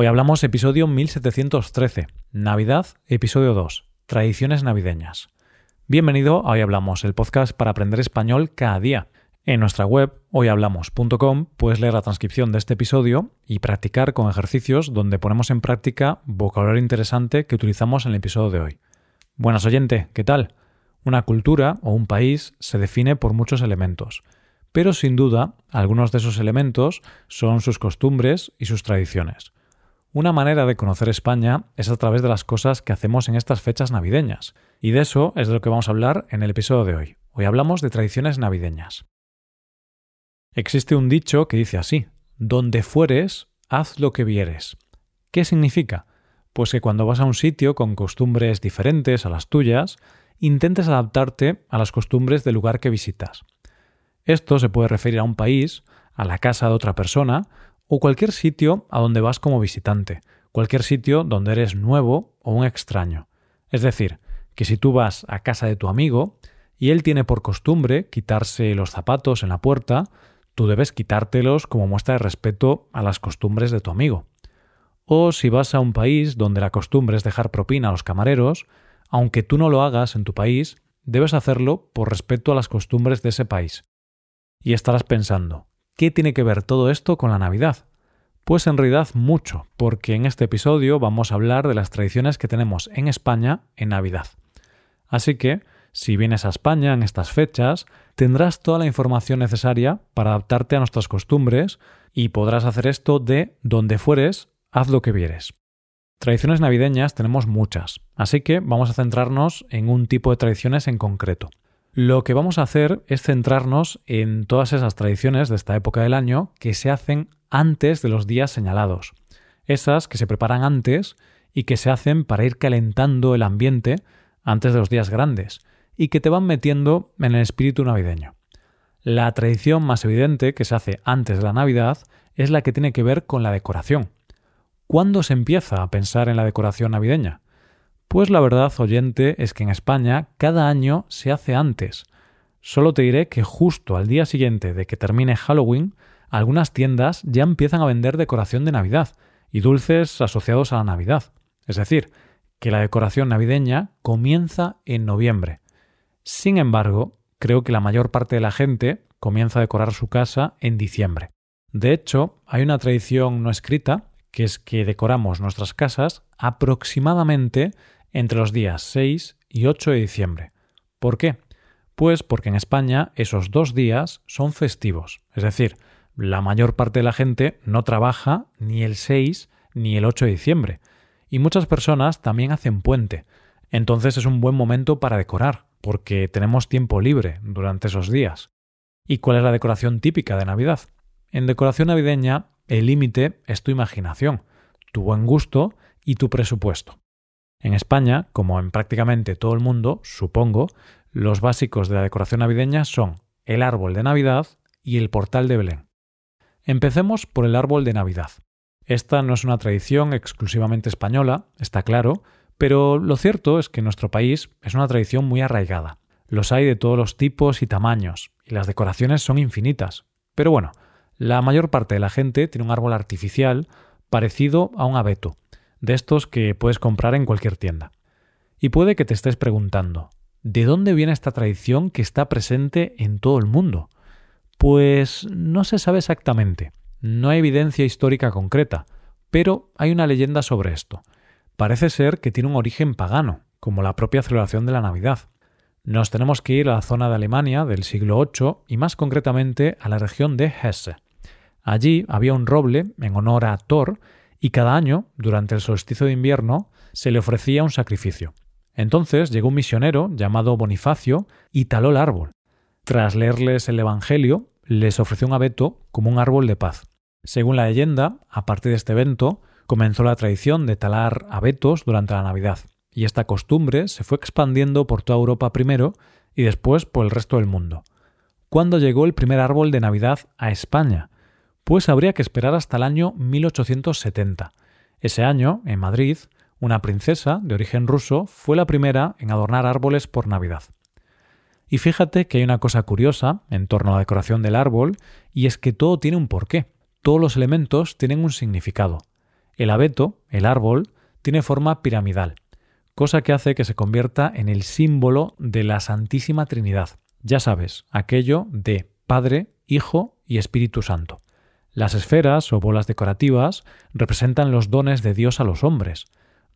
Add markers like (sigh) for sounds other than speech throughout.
Hoy hablamos episodio 1713, Navidad, episodio 2, Tradiciones navideñas. Bienvenido a Hoy Hablamos, el podcast para aprender español cada día. En nuestra web, hoyhablamos.com, puedes leer la transcripción de este episodio y practicar con ejercicios donde ponemos en práctica vocabulario interesante que utilizamos en el episodio de hoy. Buenas oyente, ¿qué tal? Una cultura o un país se define por muchos elementos, pero sin duda algunos de esos elementos son sus costumbres y sus tradiciones. Una manera de conocer España es a través de las cosas que hacemos en estas fechas navideñas, y de eso es de lo que vamos a hablar en el episodio de hoy. Hoy hablamos de tradiciones navideñas. Existe un dicho que dice así, donde fueres, haz lo que vieres. ¿Qué significa? Pues que cuando vas a un sitio con costumbres diferentes a las tuyas, intentes adaptarte a las costumbres del lugar que visitas. Esto se puede referir a un país, a la casa de otra persona o cualquier sitio a donde vas como visitante, cualquier sitio donde eres nuevo o un extraño. Es decir, que si tú vas a casa de tu amigo y él tiene por costumbre quitarse los zapatos en la puerta, tú debes quitártelos como muestra de respeto a las costumbres de tu amigo. O si vas a un país donde la costumbre es dejar propina a los camareros, aunque tú no lo hagas en tu país, debes hacerlo por respeto a las costumbres de ese país. Y estarás pensando, ¿Qué tiene que ver todo esto con la Navidad? Pues en realidad mucho, porque en este episodio vamos a hablar de las tradiciones que tenemos en España en Navidad. Así que, si vienes a España en estas fechas, tendrás toda la información necesaria para adaptarte a nuestras costumbres y podrás hacer esto de donde fueres, haz lo que vieres. Tradiciones navideñas tenemos muchas, así que vamos a centrarnos en un tipo de tradiciones en concreto. Lo que vamos a hacer es centrarnos en todas esas tradiciones de esta época del año que se hacen antes de los días señalados. Esas que se preparan antes y que se hacen para ir calentando el ambiente antes de los días grandes y que te van metiendo en el espíritu navideño. La tradición más evidente que se hace antes de la Navidad es la que tiene que ver con la decoración. ¿Cuándo se empieza a pensar en la decoración navideña? Pues la verdad, oyente, es que en España cada año se hace antes. Solo te diré que justo al día siguiente de que termine Halloween, algunas tiendas ya empiezan a vender decoración de Navidad y dulces asociados a la Navidad. Es decir, que la decoración navideña comienza en noviembre. Sin embargo, creo que la mayor parte de la gente comienza a decorar su casa en diciembre. De hecho, hay una tradición no escrita, que es que decoramos nuestras casas aproximadamente entre los días 6 y 8 de diciembre. ¿Por qué? Pues porque en España esos dos días son festivos, es decir, la mayor parte de la gente no trabaja ni el 6 ni el 8 de diciembre, y muchas personas también hacen puente, entonces es un buen momento para decorar, porque tenemos tiempo libre durante esos días. ¿Y cuál es la decoración típica de Navidad? En decoración navideña, el límite es tu imaginación, tu buen gusto y tu presupuesto. En España, como en prácticamente todo el mundo, supongo, los básicos de la decoración navideña son el árbol de Navidad y el portal de Belén. Empecemos por el árbol de Navidad. Esta no es una tradición exclusivamente española, está claro, pero lo cierto es que en nuestro país es una tradición muy arraigada. Los hay de todos los tipos y tamaños, y las decoraciones son infinitas. Pero bueno, la mayor parte de la gente tiene un árbol artificial parecido a un abeto, de estos que puedes comprar en cualquier tienda. Y puede que te estés preguntando, ¿de dónde viene esta tradición que está presente en todo el mundo? Pues no se sabe exactamente, no hay evidencia histórica concreta, pero hay una leyenda sobre esto. Parece ser que tiene un origen pagano, como la propia celebración de la Navidad. Nos tenemos que ir a la zona de Alemania del siglo VIII y más concretamente a la región de Hesse. Allí había un roble en honor a Thor y cada año, durante el solsticio de invierno, se le ofrecía un sacrificio. Entonces llegó un misionero llamado Bonifacio y taló el árbol. Tras leerles el Evangelio, les ofreció un abeto como un árbol de paz. Según la leyenda, a partir de este evento, comenzó la tradición de talar abetos durante la Navidad, y esta costumbre se fue expandiendo por toda Europa primero y después por el resto del mundo. ¿Cuándo llegó el primer árbol de Navidad a España? Pues habría que esperar hasta el año 1870. Ese año, en Madrid, una princesa de origen ruso fue la primera en adornar árboles por Navidad. Y fíjate que hay una cosa curiosa en torno a la decoración del árbol, y es que todo tiene un porqué. Todos los elementos tienen un significado. El abeto, el árbol, tiene forma piramidal, cosa que hace que se convierta en el símbolo de la Santísima Trinidad. Ya sabes, aquello de Padre, Hijo y Espíritu Santo. Las esferas o bolas decorativas representan los dones de Dios a los hombres,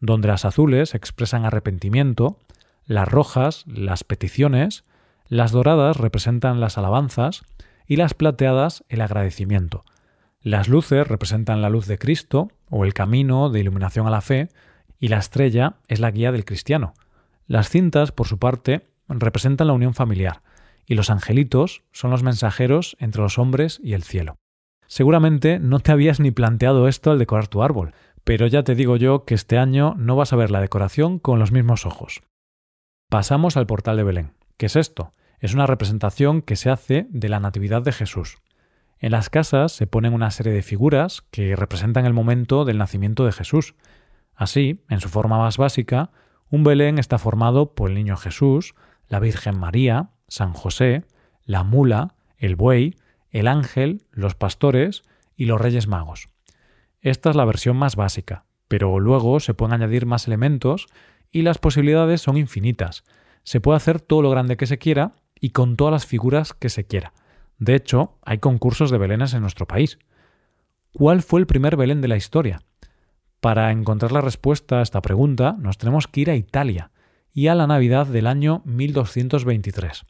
donde las azules expresan arrepentimiento, las rojas las peticiones, las doradas representan las alabanzas y las plateadas el agradecimiento. Las luces representan la luz de Cristo o el camino de iluminación a la fe y la estrella es la guía del cristiano. Las cintas, por su parte, representan la unión familiar y los angelitos son los mensajeros entre los hombres y el cielo. Seguramente no te habías ni planteado esto al decorar tu árbol, pero ya te digo yo que este año no vas a ver la decoración con los mismos ojos. Pasamos al portal de Belén. ¿Qué es esto? Es una representación que se hace de la Natividad de Jesús. En las casas se ponen una serie de figuras que representan el momento del nacimiento de Jesús. Así, en su forma más básica, un Belén está formado por el niño Jesús, la Virgen María, San José, la mula, el buey, el ángel, los pastores y los reyes magos. Esta es la versión más básica, pero luego se pueden añadir más elementos y las posibilidades son infinitas. Se puede hacer todo lo grande que se quiera y con todas las figuras que se quiera. De hecho, hay concursos de belenes en nuestro país. ¿Cuál fue el primer Belén de la historia? Para encontrar la respuesta a esta pregunta nos tenemos que ir a Italia y a la Navidad del año 1223.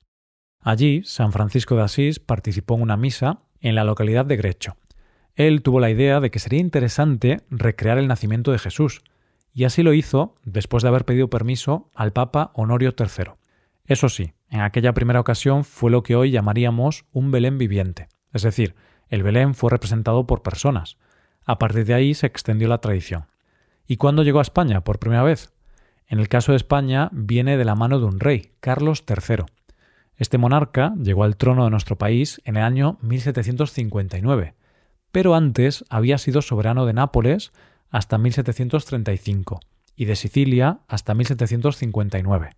Allí, San Francisco de Asís participó en una misa en la localidad de Grecho. Él tuvo la idea de que sería interesante recrear el nacimiento de Jesús, y así lo hizo después de haber pedido permiso al Papa Honorio III. Eso sí, en aquella primera ocasión fue lo que hoy llamaríamos un Belén viviente, es decir, el Belén fue representado por personas. A partir de ahí se extendió la tradición. ¿Y cuándo llegó a España por primera vez? En el caso de España viene de la mano de un rey, Carlos III. Este monarca llegó al trono de nuestro país en el año 1759, pero antes había sido soberano de Nápoles hasta 1735 y de Sicilia hasta 1759.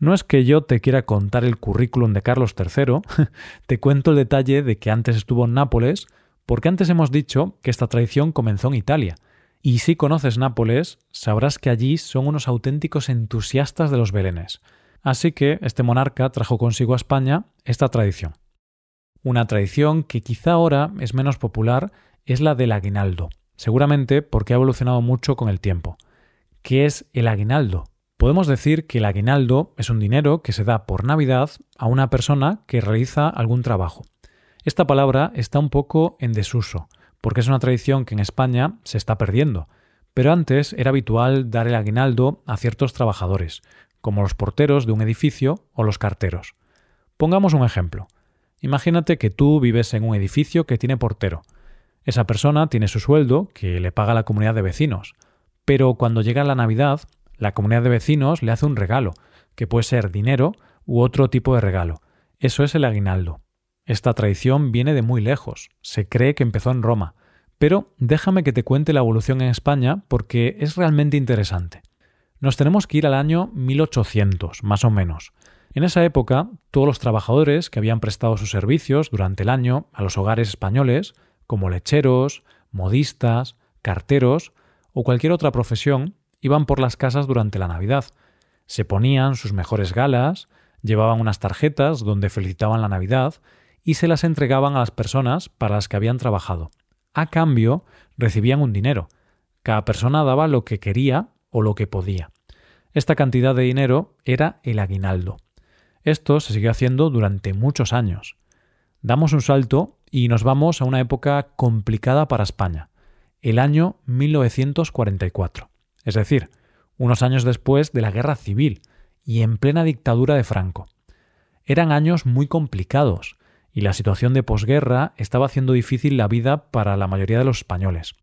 No es que yo te quiera contar el currículum de Carlos III, (laughs) te cuento el detalle de que antes estuvo en Nápoles, porque antes hemos dicho que esta tradición comenzó en Italia. Y si conoces Nápoles, sabrás que allí son unos auténticos entusiastas de los belenes. Así que este monarca trajo consigo a España esta tradición. Una tradición que quizá ahora es menos popular es la del aguinaldo, seguramente porque ha evolucionado mucho con el tiempo. ¿Qué es el aguinaldo? Podemos decir que el aguinaldo es un dinero que se da por Navidad a una persona que realiza algún trabajo. Esta palabra está un poco en desuso, porque es una tradición que en España se está perdiendo, pero antes era habitual dar el aguinaldo a ciertos trabajadores, como los porteros de un edificio o los carteros. Pongamos un ejemplo. Imagínate que tú vives en un edificio que tiene portero. Esa persona tiene su sueldo que le paga la comunidad de vecinos, pero cuando llega la Navidad, la comunidad de vecinos le hace un regalo, que puede ser dinero u otro tipo de regalo. Eso es el aguinaldo. Esta tradición viene de muy lejos, se cree que empezó en Roma, pero déjame que te cuente la evolución en España porque es realmente interesante. Nos tenemos que ir al año 1800, más o menos. En esa época, todos los trabajadores que habían prestado sus servicios durante el año a los hogares españoles, como lecheros, modistas, carteros o cualquier otra profesión, iban por las casas durante la Navidad. Se ponían sus mejores galas, llevaban unas tarjetas donde felicitaban la Navidad y se las entregaban a las personas para las que habían trabajado. A cambio, recibían un dinero. Cada persona daba lo que quería o lo que podía. Esta cantidad de dinero era el aguinaldo. Esto se siguió haciendo durante muchos años. Damos un salto y nos vamos a una época complicada para España, el año 1944, es decir, unos años después de la Guerra Civil y en plena dictadura de Franco. Eran años muy complicados y la situación de posguerra estaba haciendo difícil la vida para la mayoría de los españoles.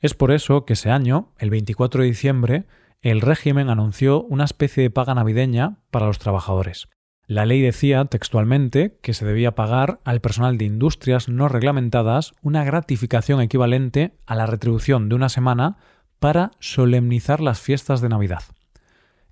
Es por eso que ese año, el 24 de diciembre, el régimen anunció una especie de paga navideña para los trabajadores. La ley decía textualmente que se debía pagar al personal de industrias no reglamentadas una gratificación equivalente a la retribución de una semana para solemnizar las fiestas de Navidad.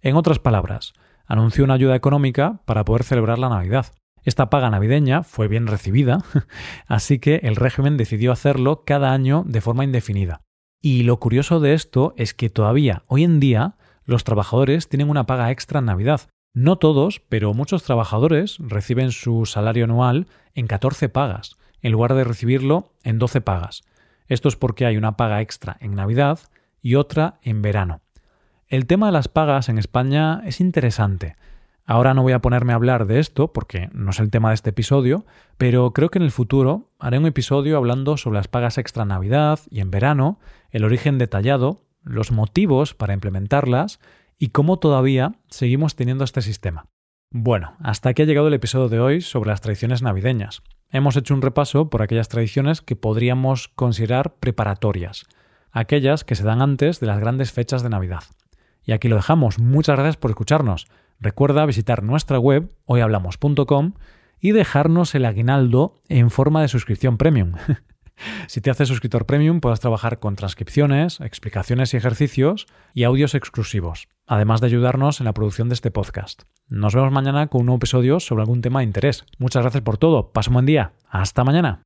En otras palabras, anunció una ayuda económica para poder celebrar la Navidad. Esta paga navideña fue bien recibida, (laughs) así que el régimen decidió hacerlo cada año de forma indefinida. Y lo curioso de esto es que todavía, hoy en día, los trabajadores tienen una paga extra en Navidad. No todos, pero muchos trabajadores reciben su salario anual en 14 pagas, en lugar de recibirlo en 12 pagas. Esto es porque hay una paga extra en Navidad y otra en verano. El tema de las pagas en España es interesante. Ahora no voy a ponerme a hablar de esto porque no es el tema de este episodio, pero creo que en el futuro haré un episodio hablando sobre las pagas extra en Navidad y en verano, el origen detallado, los motivos para implementarlas y cómo todavía seguimos teniendo este sistema. Bueno, hasta aquí ha llegado el episodio de hoy sobre las tradiciones navideñas. Hemos hecho un repaso por aquellas tradiciones que podríamos considerar preparatorias, aquellas que se dan antes de las grandes fechas de Navidad. Y aquí lo dejamos. Muchas gracias por escucharnos. Recuerda visitar nuestra web hoyhablamos.com y dejarnos el aguinaldo en forma de suscripción premium. (laughs) si te haces suscriptor premium podrás trabajar con transcripciones, explicaciones y ejercicios y audios exclusivos, además de ayudarnos en la producción de este podcast. Nos vemos mañana con un nuevo episodio sobre algún tema de interés. Muchas gracias por todo. Pasa un buen día. Hasta mañana.